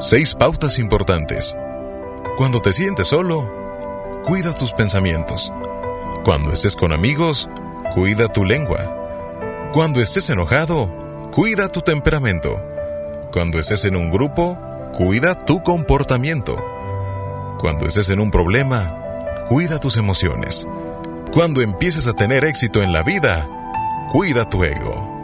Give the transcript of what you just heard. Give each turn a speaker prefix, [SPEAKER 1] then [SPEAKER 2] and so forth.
[SPEAKER 1] Seis pautas importantes. Cuando te sientes solo, cuida tus pensamientos. Cuando estés con amigos, cuida tu lengua. Cuando estés enojado, cuida tu temperamento. Cuando estés en un grupo, cuida tu comportamiento. Cuando estés en un problema, cuida tus emociones. Cuando empieces a tener éxito en la vida, cuida tu ego.